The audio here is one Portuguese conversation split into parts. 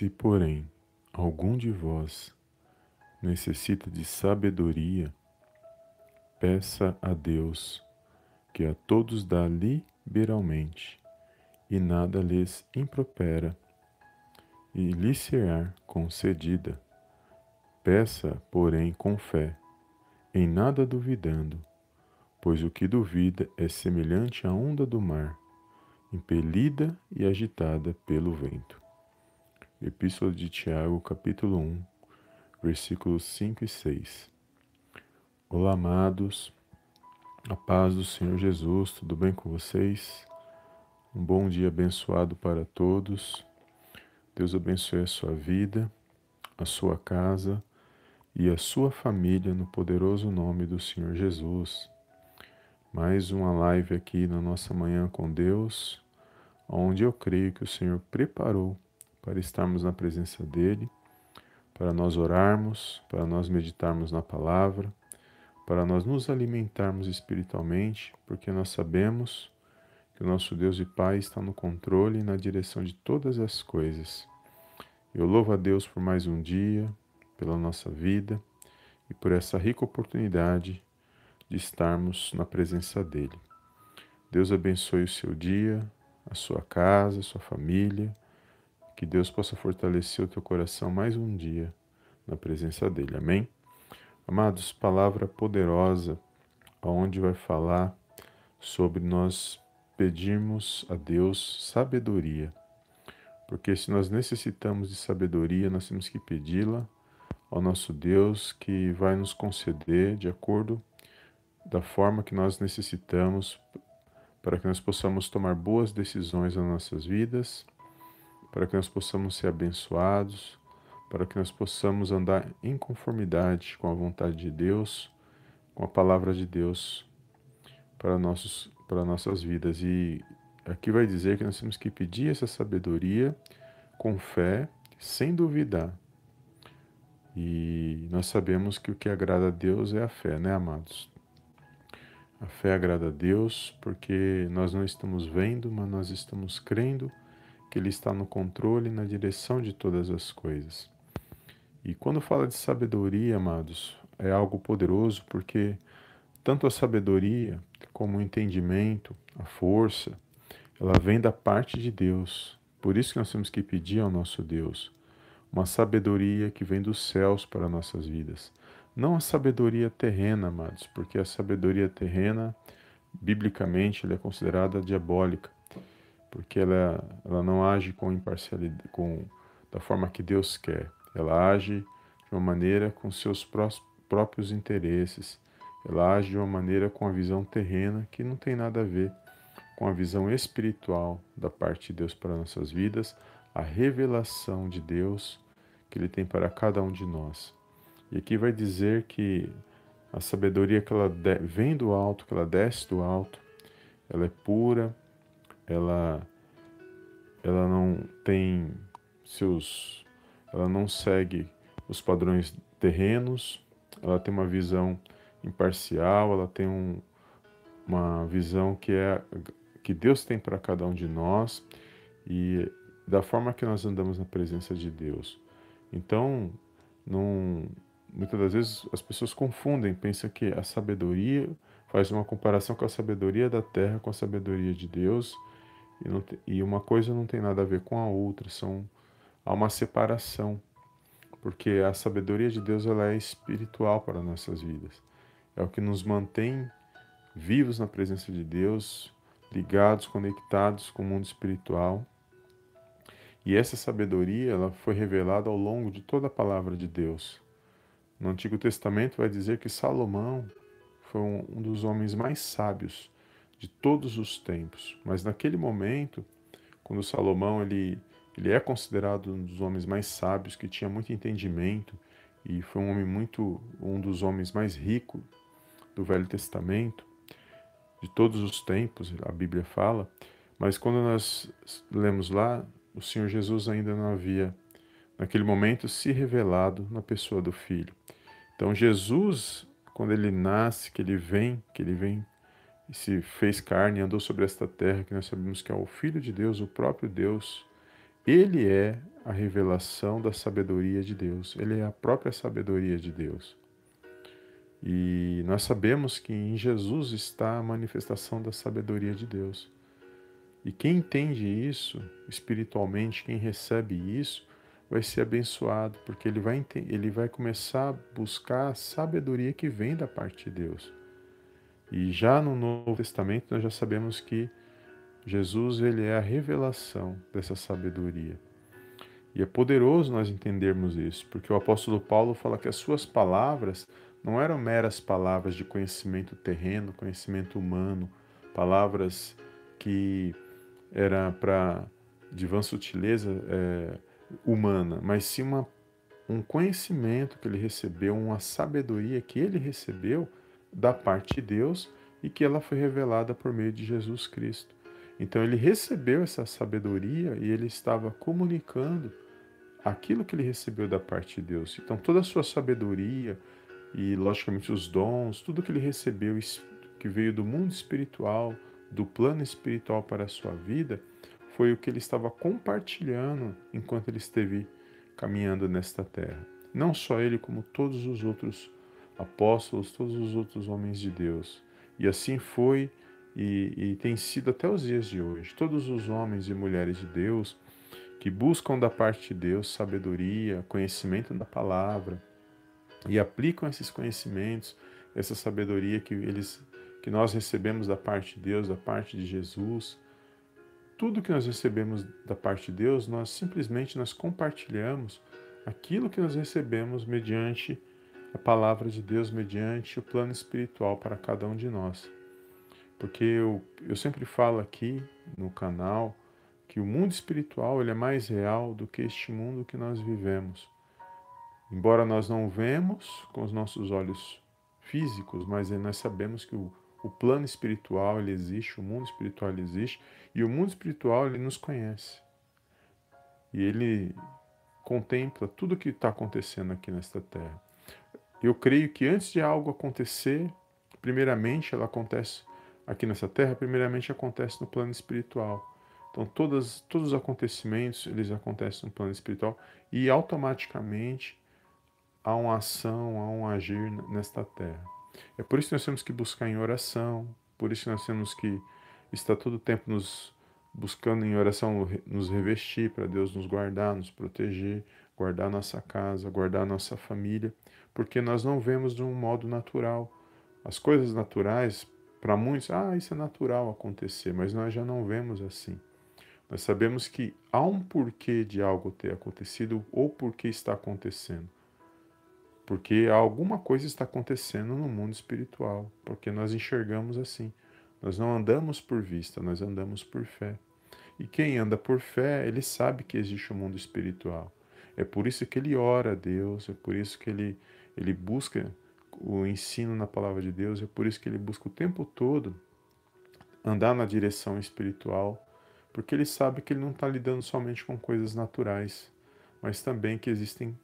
Se, porém, algum de vós necessita de sabedoria, peça a Deus, que a todos dá liberalmente, e nada lhes impropera, e lhe será concedida. Peça, porém, com fé, em nada duvidando, pois o que duvida é semelhante à onda do mar, impelida e agitada pelo vento. Epístola de Tiago, capítulo 1, versículos 5 e 6. Olá, amados, a paz do Senhor Jesus, tudo bem com vocês? Um bom dia abençoado para todos. Deus abençoe a sua vida, a sua casa e a sua família no poderoso nome do Senhor Jesus. Mais uma live aqui na nossa manhã com Deus, onde eu creio que o Senhor preparou para estarmos na presença dEle, para nós orarmos, para nós meditarmos na palavra, para nós nos alimentarmos espiritualmente, porque nós sabemos que o nosso Deus e Pai está no controle e na direção de todas as coisas. Eu louvo a Deus por mais um dia, pela nossa vida e por essa rica oportunidade de estarmos na presença dEle. Deus abençoe o seu dia, a sua casa, a sua família. Que Deus possa fortalecer o teu coração mais um dia na presença dEle. Amém? Amados, palavra poderosa, onde vai falar sobre nós pedirmos a Deus sabedoria. Porque se nós necessitamos de sabedoria, nós temos que pedi-la ao nosso Deus que vai nos conceder de acordo da forma que nós necessitamos para que nós possamos tomar boas decisões nas nossas vidas, para que nós possamos ser abençoados, para que nós possamos andar em conformidade com a vontade de Deus, com a palavra de Deus para, nossos, para nossas vidas. E aqui vai dizer que nós temos que pedir essa sabedoria com fé, sem duvidar. E nós sabemos que o que agrada a Deus é a fé, né, amados? A fé agrada a Deus porque nós não estamos vendo, mas nós estamos crendo que Ele está no controle e na direção de todas as coisas. E quando fala de sabedoria, amados, é algo poderoso porque tanto a sabedoria como o entendimento, a força, ela vem da parte de Deus. Por isso que nós temos que pedir ao nosso Deus uma sabedoria que vem dos céus para nossas vidas. Não a sabedoria terrena, amados, porque a sabedoria terrena, biblicamente, ela é considerada diabólica, porque ela, ela não age com imparcialidade, com, da forma que Deus quer. Ela age de uma maneira com seus próprios interesses. Ela age de uma maneira com a visão terrena que não tem nada a ver com a visão espiritual da parte de Deus para nossas vidas, a revelação de Deus que Ele tem para cada um de nós. E aqui vai dizer que a sabedoria que ela vem do alto, que ela desce do alto, ela é pura, ela ela não tem seus ela não segue os padrões terrenos, ela tem uma visão imparcial, ela tem um, uma visão que é que Deus tem para cada um de nós e da forma que nós andamos na presença de Deus. Então, não muitas das vezes as pessoas confundem, pensam que a sabedoria faz uma comparação com a sabedoria da terra com a sabedoria de Deus e, e uma coisa não tem nada a ver com a outra, são há uma separação, porque a sabedoria de Deus ela é espiritual para nossas vidas, é o que nos mantém vivos na presença de Deus, ligados, conectados com o mundo espiritual. E essa sabedoria ela foi revelada ao longo de toda a palavra de Deus. No Antigo Testamento vai dizer que Salomão foi um dos homens mais sábios de todos os tempos. Mas naquele momento, quando Salomão ele, ele é considerado um dos homens mais sábios, que tinha muito entendimento e foi um homem muito um dos homens mais ricos do Velho Testamento, de todos os tempos, a Bíblia fala. Mas quando nós lemos lá, o Senhor Jesus ainda não havia naquele momento, se revelado na pessoa do Filho. Então, Jesus, quando ele nasce, que ele vem, que ele vem e se fez carne, andou sobre esta terra, que nós sabemos que é o Filho de Deus, o próprio Deus, Ele é a revelação da sabedoria de Deus, ele é a própria sabedoria de Deus. E nós sabemos que em Jesus está a manifestação da sabedoria de Deus. E quem entende isso espiritualmente, quem recebe isso, vai ser abençoado, porque ele vai, ele vai começar a buscar a sabedoria que vem da parte de Deus. E já no Novo Testamento nós já sabemos que Jesus ele é a revelação dessa sabedoria. E é poderoso nós entendermos isso, porque o apóstolo Paulo fala que as suas palavras não eram meras palavras de conhecimento terreno, conhecimento humano, palavras que era para de vã sutileza é, humana, mas sim uma, um conhecimento que ele recebeu, uma sabedoria que ele recebeu da parte de Deus e que ela foi revelada por meio de Jesus Cristo. Então ele recebeu essa sabedoria e ele estava comunicando aquilo que ele recebeu da parte de Deus. Então toda a sua sabedoria e logicamente os dons, tudo que ele recebeu que veio do mundo espiritual, do plano espiritual para a sua vida, foi o que ele estava compartilhando enquanto ele esteve caminhando nesta terra. Não só ele, como todos os outros apóstolos, todos os outros homens de Deus. E assim foi e, e tem sido até os dias de hoje. Todos os homens e mulheres de Deus que buscam da parte de Deus sabedoria, conhecimento da palavra e aplicam esses conhecimentos, essa sabedoria que eles que nós recebemos da parte de Deus, da parte de Jesus, tudo que nós recebemos da parte de Deus, nós simplesmente nós compartilhamos aquilo que nós recebemos mediante a palavra de Deus, mediante o plano espiritual para cada um de nós. Porque eu, eu sempre falo aqui no canal que o mundo espiritual ele é mais real do que este mundo que nós vivemos. Embora nós não vemos com os nossos olhos físicos, mas nós sabemos que o, o plano espiritual ele existe, o mundo espiritual ele existe e o mundo espiritual, ele nos conhece. E ele contempla tudo o que está acontecendo aqui nesta terra. Eu creio que antes de algo acontecer, primeiramente ela acontece aqui nessa terra, primeiramente acontece no plano espiritual. Então todas, todos os acontecimentos, eles acontecem no plano espiritual e automaticamente há uma ação, há um agir nesta terra. É por isso que nós temos que buscar em oração, por isso que nós temos que está todo o tempo nos buscando em oração nos revestir para Deus nos guardar, nos proteger, guardar nossa casa, guardar nossa família, porque nós não vemos de um modo natural. As coisas naturais, para muitos, ah, isso é natural acontecer, mas nós já não vemos assim. Nós sabemos que há um porquê de algo ter acontecido ou porquê está acontecendo. Porque alguma coisa está acontecendo no mundo espiritual, porque nós enxergamos assim. Nós não andamos por vista, nós andamos por fé. E quem anda por fé, ele sabe que existe um mundo espiritual. É por isso que ele ora a Deus, é por isso que ele, ele busca o ensino na palavra de Deus, é por isso que ele busca o tempo todo andar na direção espiritual, porque ele sabe que ele não está lidando somente com coisas naturais, mas também que existem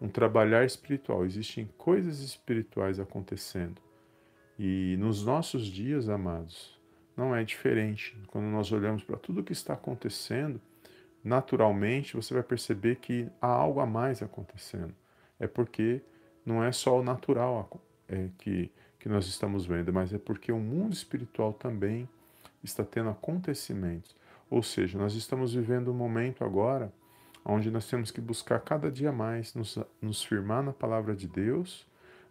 um trabalhar espiritual, existem coisas espirituais acontecendo. E nos nossos dias, amados, não é diferente. Quando nós olhamos para tudo o que está acontecendo, naturalmente você vai perceber que há algo a mais acontecendo. É porque não é só o natural é, que, que nós estamos vendo, mas é porque o mundo espiritual também está tendo acontecimentos. Ou seja, nós estamos vivendo um momento agora onde nós temos que buscar cada dia mais nos, nos firmar na palavra de Deus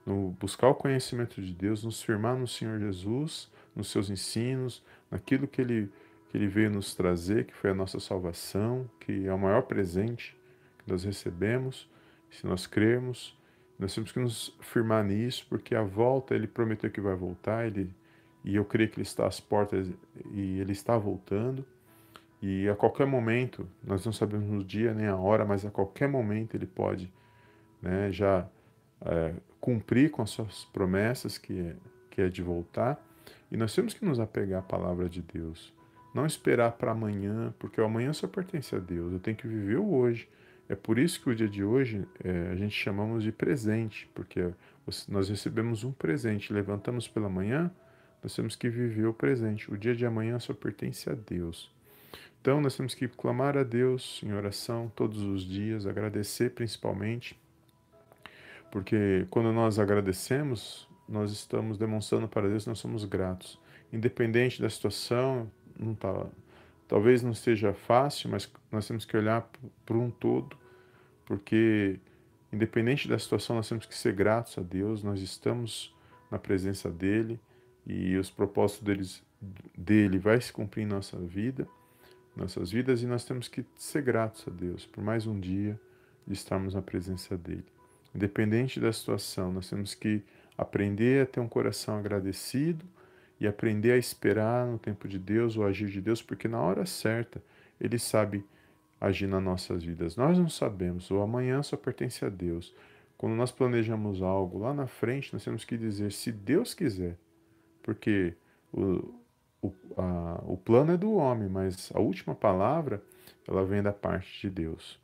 no buscar o conhecimento de Deus, nos firmar no Senhor Jesus, nos seus ensinos, naquilo que ele, que ele veio nos trazer, que foi a nossa salvação, que é o maior presente que nós recebemos, se nós cremos. Nós temos que nos firmar nisso, porque a volta, ele prometeu que vai voltar, ele, e eu creio que ele está às portas e ele está voltando. E a qualquer momento, nós não sabemos o dia nem a hora, mas a qualquer momento ele pode né, já é, cumprir com as suas promessas, que é, que é de voltar. E nós temos que nos apegar à palavra de Deus. Não esperar para amanhã, porque o amanhã só pertence a Deus. Eu tenho que viver o hoje. É por isso que o dia de hoje é, a gente chamamos de presente, porque nós recebemos um presente, levantamos pela manhã, nós temos que viver o presente. O dia de amanhã só pertence a Deus. Então nós temos que clamar a Deus em oração todos os dias, agradecer principalmente, porque quando nós agradecemos, nós estamos demonstrando para Deus que nós somos gratos. Independente da situação, não tá, talvez não seja fácil, mas nós temos que olhar para um todo, porque independente da situação, nós temos que ser gratos a Deus, nós estamos na presença dele e os propósitos deles, dele vai se cumprir em nossa vida, nossas vidas e nós temos que ser gratos a Deus por mais um dia de estarmos na presença dele. Independente da situação, nós temos que aprender a ter um coração agradecido e aprender a esperar no tempo de Deus, o agir de Deus, porque na hora certa ele sabe agir nas nossas vidas. Nós não sabemos, o amanhã só pertence a Deus. Quando nós planejamos algo lá na frente, nós temos que dizer se Deus quiser, porque o, o, a, o plano é do homem, mas a última palavra ela vem da parte de Deus.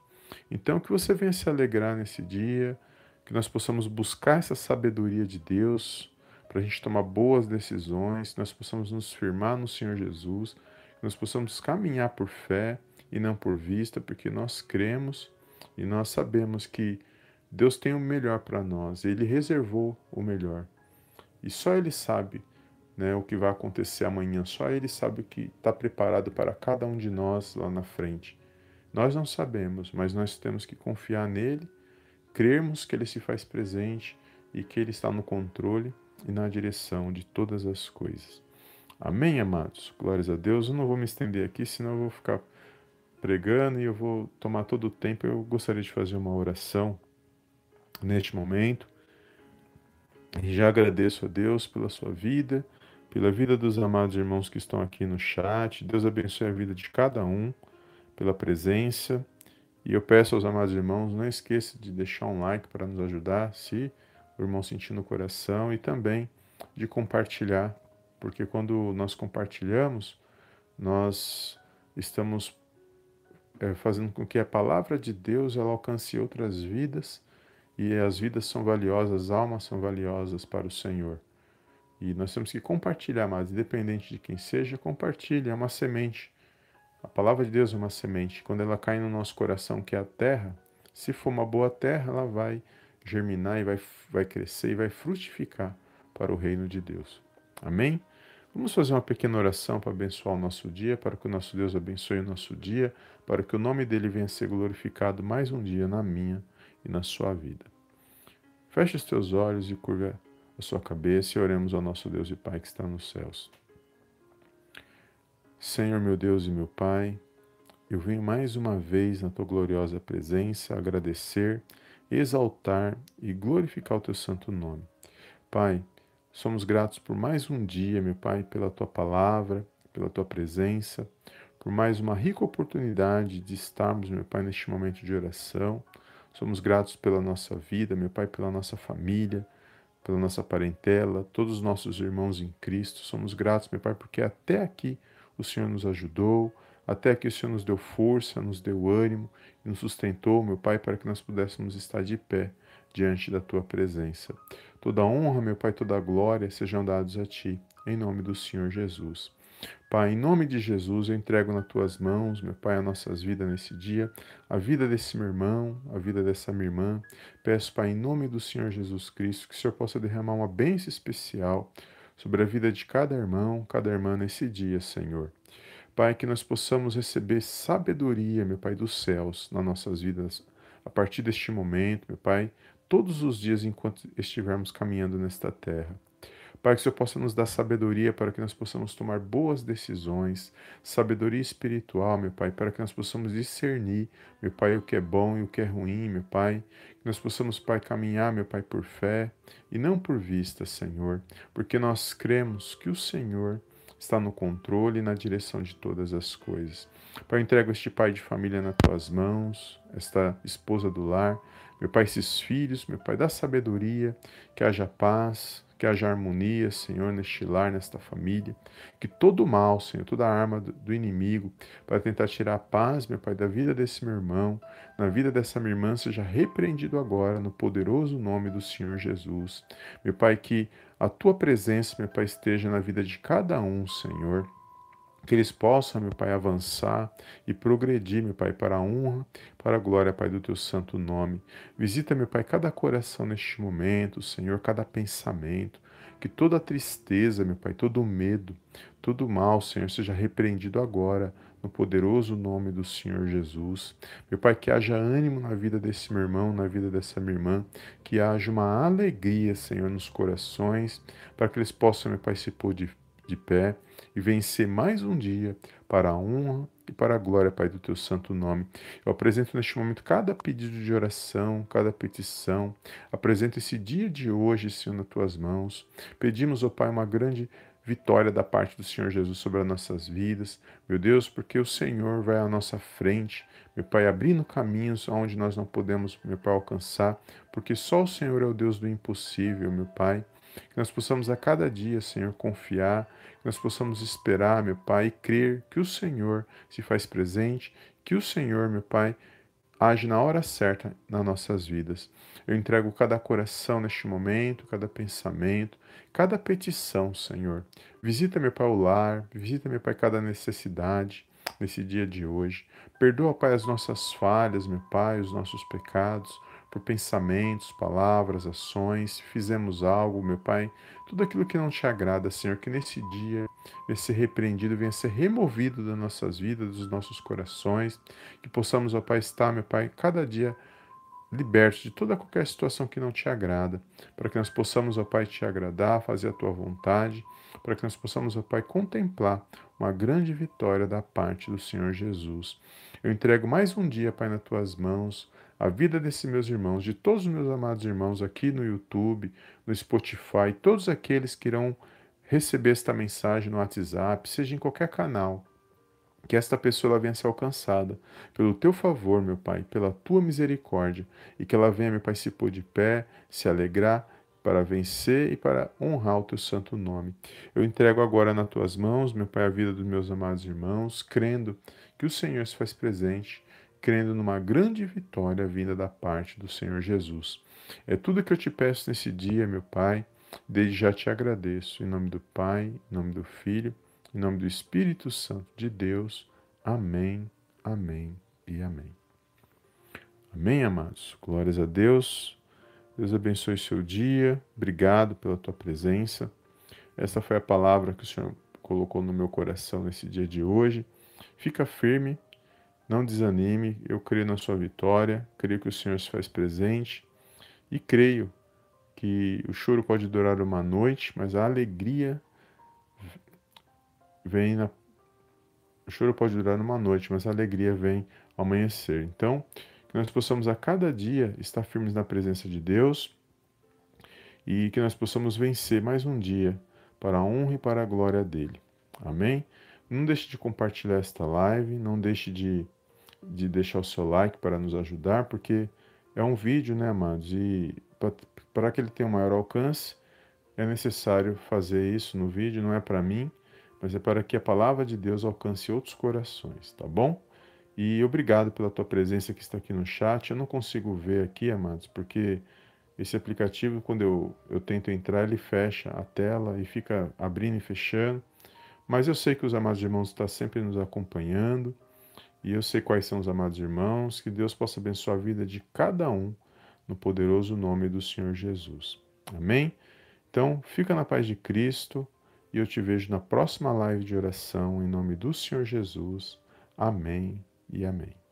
Então que você venha se alegrar nesse dia, que nós possamos buscar essa sabedoria de Deus para a gente tomar boas decisões, que nós possamos nos firmar no Senhor Jesus, que nós possamos caminhar por fé e não por vista, porque nós cremos e nós sabemos que Deus tem o melhor para nós, Ele reservou o melhor. E só Ele sabe né, o que vai acontecer amanhã, só Ele sabe o que está preparado para cada um de nós lá na frente. Nós não sabemos, mas nós temos que confiar nele crermos que Ele se faz presente e que Ele está no controle e na direção de todas as coisas. Amém, amados? Glórias a Deus. Eu não vou me estender aqui, senão eu vou ficar pregando e eu vou tomar todo o tempo. Eu gostaria de fazer uma oração neste momento. E já agradeço a Deus pela sua vida, pela vida dos amados irmãos que estão aqui no chat. Deus abençoe a vida de cada um, pela presença. E eu peço aos amados irmãos, não esqueça de deixar um like para nos ajudar, se o irmão sentir no coração, e também de compartilhar, porque quando nós compartilhamos, nós estamos é, fazendo com que a palavra de Deus ela alcance outras vidas, e as vidas são valiosas, as almas são valiosas para o Senhor. E nós temos que compartilhar, mas independente de quem seja, compartilhe, é uma semente a palavra de Deus é uma semente. Quando ela cai no nosso coração, que é a terra, se for uma boa terra, ela vai germinar e vai, vai crescer e vai frutificar para o reino de Deus. Amém? Vamos fazer uma pequena oração para abençoar o nosso dia, para que o nosso Deus abençoe o nosso dia, para que o nome dele venha ser glorificado mais um dia na minha e na sua vida. Feche os teus olhos e curva a sua cabeça e oremos ao nosso Deus e Pai que está nos céus. Senhor meu Deus e meu Pai, eu venho mais uma vez na tua gloriosa presença agradecer, exaltar e glorificar o teu santo nome. Pai, somos gratos por mais um dia, meu Pai, pela tua palavra, pela tua presença, por mais uma rica oportunidade de estarmos, meu Pai, neste momento de oração. Somos gratos pela nossa vida, meu Pai, pela nossa família, pela nossa parentela, todos os nossos irmãos em Cristo. Somos gratos, meu Pai, porque até aqui o Senhor nos ajudou, até que o Senhor nos deu força, nos deu ânimo e nos sustentou, meu Pai, para que nós pudéssemos estar de pé diante da tua presença. Toda honra, meu Pai, toda glória sejam dados a ti, em nome do Senhor Jesus. Pai, em nome de Jesus, eu entrego nas tuas mãos, meu Pai, as nossas vidas nesse dia, a vida desse meu irmão, a vida dessa minha irmã. Peço, Pai, em nome do Senhor Jesus Cristo, que o Senhor possa derramar uma bênção especial sobre a vida de cada irmão, cada irmã nesse dia, Senhor. Pai, que nós possamos receber sabedoria, meu Pai, dos céus nas nossas vidas a partir deste momento, meu Pai, todos os dias enquanto estivermos caminhando nesta terra. Pai, que o Senhor possa nos dar sabedoria para que nós possamos tomar boas decisões, sabedoria espiritual, meu Pai, para que nós possamos discernir, meu Pai, o que é bom e o que é ruim, meu Pai. Que nós possamos, Pai, caminhar, meu Pai, por fé e não por vista, Senhor, porque nós cremos que o Senhor está no controle e na direção de todas as coisas. Pai, eu entrego este pai de família nas tuas mãos, esta esposa do lar, meu Pai, esses filhos, meu Pai, dá sabedoria, que haja paz, que haja harmonia, Senhor, neste lar, nesta família. Que todo mal, Senhor, toda arma do inimigo para tentar tirar a paz, meu Pai, da vida desse meu irmão, na vida dessa minha irmã, seja repreendido agora no poderoso nome do Senhor Jesus. Meu Pai, que a tua presença, meu Pai, esteja na vida de cada um, Senhor que eles possam, meu Pai, avançar e progredir, meu Pai, para a honra, para a glória, Pai, do teu santo nome. Visita, meu Pai, cada coração neste momento, Senhor, cada pensamento, que toda tristeza, meu Pai, todo medo, todo mal, Senhor, seja repreendido agora, no poderoso nome do Senhor Jesus. Meu Pai, que haja ânimo na vida desse meu irmão, na vida dessa minha irmã, que haja uma alegria, Senhor, nos corações, para que eles possam, meu Pai, se pôr de, de pé e vencer mais um dia para a honra e para a glória, Pai, do teu santo nome. Eu apresento neste momento cada pedido de oração, cada petição. Apresento esse dia de hoje, Senhor, nas tuas mãos. Pedimos, ó Pai, uma grande vitória da parte do Senhor Jesus sobre as nossas vidas. Meu Deus, porque o Senhor vai à nossa frente, meu Pai, abrindo caminhos onde nós não podemos, meu Pai, alcançar, porque só o Senhor é o Deus do impossível, meu Pai. Que nós possamos a cada dia, Senhor, confiar, que nós possamos esperar, meu Pai, e crer que o Senhor se faz presente, que o Senhor, meu Pai, age na hora certa nas nossas vidas. Eu entrego cada coração neste momento, cada pensamento, cada petição, Senhor. Visita, meu Pai, o lar, visita, meu Pai, cada necessidade nesse dia de hoje. Perdoa, Pai, as nossas falhas, meu Pai, os nossos pecados por pensamentos, palavras, ações, se fizemos algo, meu Pai, tudo aquilo que não te agrada, Senhor, que nesse dia venha ser repreendido, venha ser removido das nossas vidas, dos nossos corações, que possamos, ó Pai, estar, meu Pai, cada dia libertos de toda qualquer situação que não te agrada, para que nós possamos, ó Pai, te agradar, fazer a tua vontade, para que nós possamos, ó Pai, contemplar uma grande vitória da parte do Senhor Jesus. Eu entrego mais um dia, Pai, nas tuas mãos, a vida desses meus irmãos, de todos os meus amados irmãos aqui no YouTube, no Spotify, todos aqueles que irão receber esta mensagem no WhatsApp, seja em qualquer canal, que esta pessoa venha ser alcançada pelo teu favor, meu Pai, pela tua misericórdia, e que ela venha, meu Pai, se pôr de pé, se alegrar para vencer e para honrar o teu santo nome. Eu entrego agora nas tuas mãos, meu Pai, a vida dos meus amados irmãos, crendo que o Senhor se faz presente crendo numa grande vitória vinda da parte do Senhor Jesus. É tudo que eu te peço nesse dia, meu Pai. Desde já te agradeço. Em nome do Pai, em nome do Filho, em nome do Espírito Santo de Deus. Amém, amém e amém. Amém, amados. Glórias a Deus. Deus abençoe seu dia. Obrigado pela tua presença. Essa foi a palavra que o Senhor colocou no meu coração nesse dia de hoje. Fica firme não desanime, eu creio na sua vitória, creio que o Senhor se faz presente e creio que o choro pode durar uma noite, mas a alegria vem na. O choro pode durar uma noite, mas a alegria vem ao amanhecer. Então, que nós possamos a cada dia estar firmes na presença de Deus e que nós possamos vencer mais um dia para a honra e para a glória dele. Amém? Não deixe de compartilhar esta live, não deixe de de deixar o seu like para nos ajudar, porque é um vídeo, né, amados? E para que ele tenha um maior alcance, é necessário fazer isso no vídeo, não é para mim, mas é para que a palavra de Deus alcance outros corações, tá bom? E obrigado pela tua presença que está aqui no chat. Eu não consigo ver aqui, amados, porque esse aplicativo, quando eu, eu tento entrar, ele fecha a tela e fica abrindo e fechando. Mas eu sei que os amados irmãos estão sempre nos acompanhando. E eu sei quais são os amados irmãos, que Deus possa abençoar a vida de cada um no poderoso nome do Senhor Jesus. Amém? Então, fica na paz de Cristo e eu te vejo na próxima live de oração em nome do Senhor Jesus. Amém e amém.